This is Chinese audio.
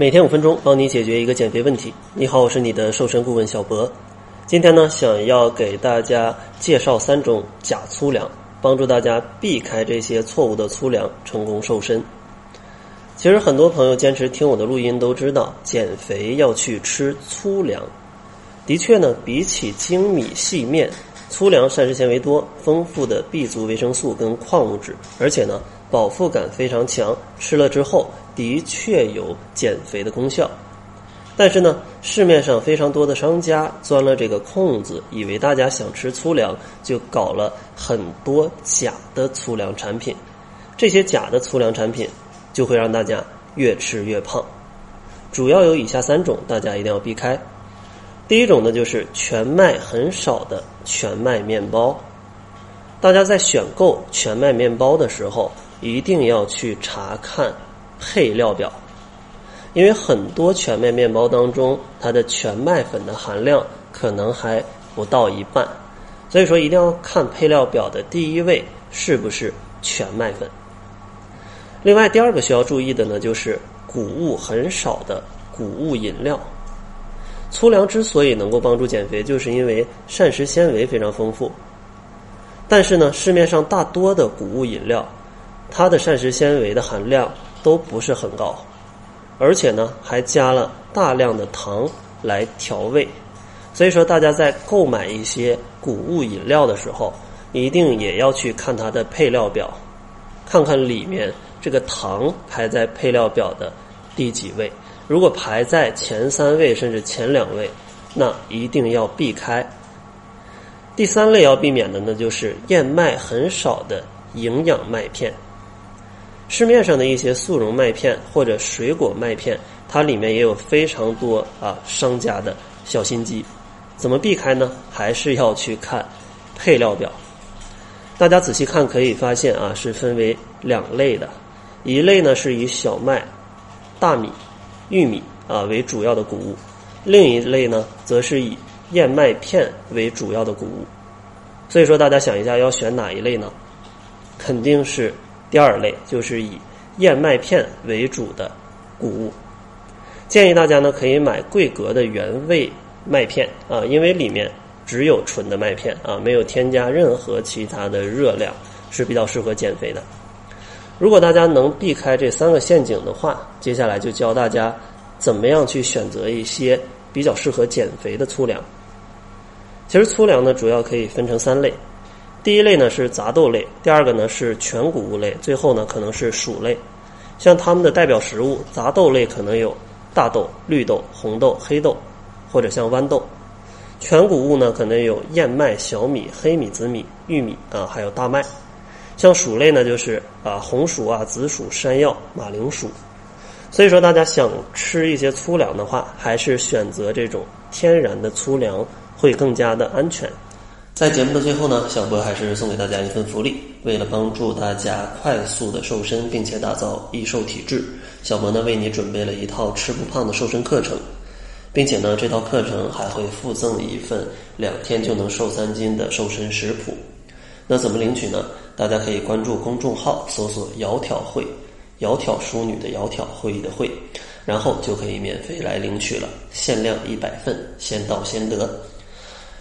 每天五分钟，帮你解决一个减肥问题。你好，我是你的瘦身顾问小博。今天呢，想要给大家介绍三种假粗粮，帮助大家避开这些错误的粗粮，成功瘦身。其实很多朋友坚持听我的录音都知道，减肥要去吃粗粮。的确呢，比起精米细面，粗粮膳食纤维多，丰富的 B 族维生素跟矿物质，而且呢，饱腹感非常强，吃了之后的确有减肥的功效。但是呢，市面上非常多的商家钻了这个空子，以为大家想吃粗粮，就搞了很多假的粗粮产品。这些假的粗粮产品就会让大家越吃越胖。主要有以下三种，大家一定要避开。第一种呢，就是全麦很少的全麦面包。大家在选购全麦面包的时候，一定要去查看配料表。因为很多全麦面包当中，它的全麦粉的含量可能还不到一半，所以说一定要看配料表的第一位是不是全麦粉。另外，第二个需要注意的呢，就是谷物很少的谷物饮料。粗粮之所以能够帮助减肥，就是因为膳食纤维非常丰富。但是呢，市面上大多的谷物饮料，它的膳食纤维的含量都不是很高。而且呢，还加了大量的糖来调味，所以说大家在购买一些谷物饮料的时候，一定也要去看它的配料表，看看里面这个糖排在配料表的第几位。如果排在前三位甚至前两位，那一定要避开。第三类要避免的呢，就是燕麦很少的营养麦片。市面上的一些速溶麦片或者水果麦片，它里面也有非常多啊商家的小心机。怎么避开呢？还是要去看配料表。大家仔细看可以发现啊，是分为两类的。一类呢是以小麦、大米、玉米啊为主要的谷物，另一类呢则是以燕麦片为主要的谷物。所以说，大家想一下要选哪一类呢？肯定是。第二类就是以燕麦片为主的谷物，建议大家呢可以买桂格的原味麦片啊，因为里面只有纯的麦片啊，没有添加任何其他的热量，是比较适合减肥的。如果大家能避开这三个陷阱的话，接下来就教大家怎么样去选择一些比较适合减肥的粗粮。其实粗粮呢，主要可以分成三类。第一类呢是杂豆类，第二个呢是全谷物类，最后呢可能是薯类。像它们的代表食物，杂豆类可能有大豆、绿豆、红豆、黑豆，或者像豌豆。全谷物呢可能有燕麦、小米、黑米、紫米、玉米啊，还有大麦。像薯类呢就是啊红薯啊、紫薯、山药、马铃薯。所以说，大家想吃一些粗粮的话，还是选择这种天然的粗粮会更加的安全。在节目的最后呢，小博还是送给大家一份福利。为了帮助大家快速的瘦身，并且打造易瘦体质，小博呢为你准备了一套吃不胖的瘦身课程，并且呢这套课程还会附赠一份两天就能瘦三斤的瘦身食谱。那怎么领取呢？大家可以关注公众号，搜索“窈窕会”，窈窕淑女的窈窕会议的会，然后就可以免费来领取了，限量一百份，先到先得。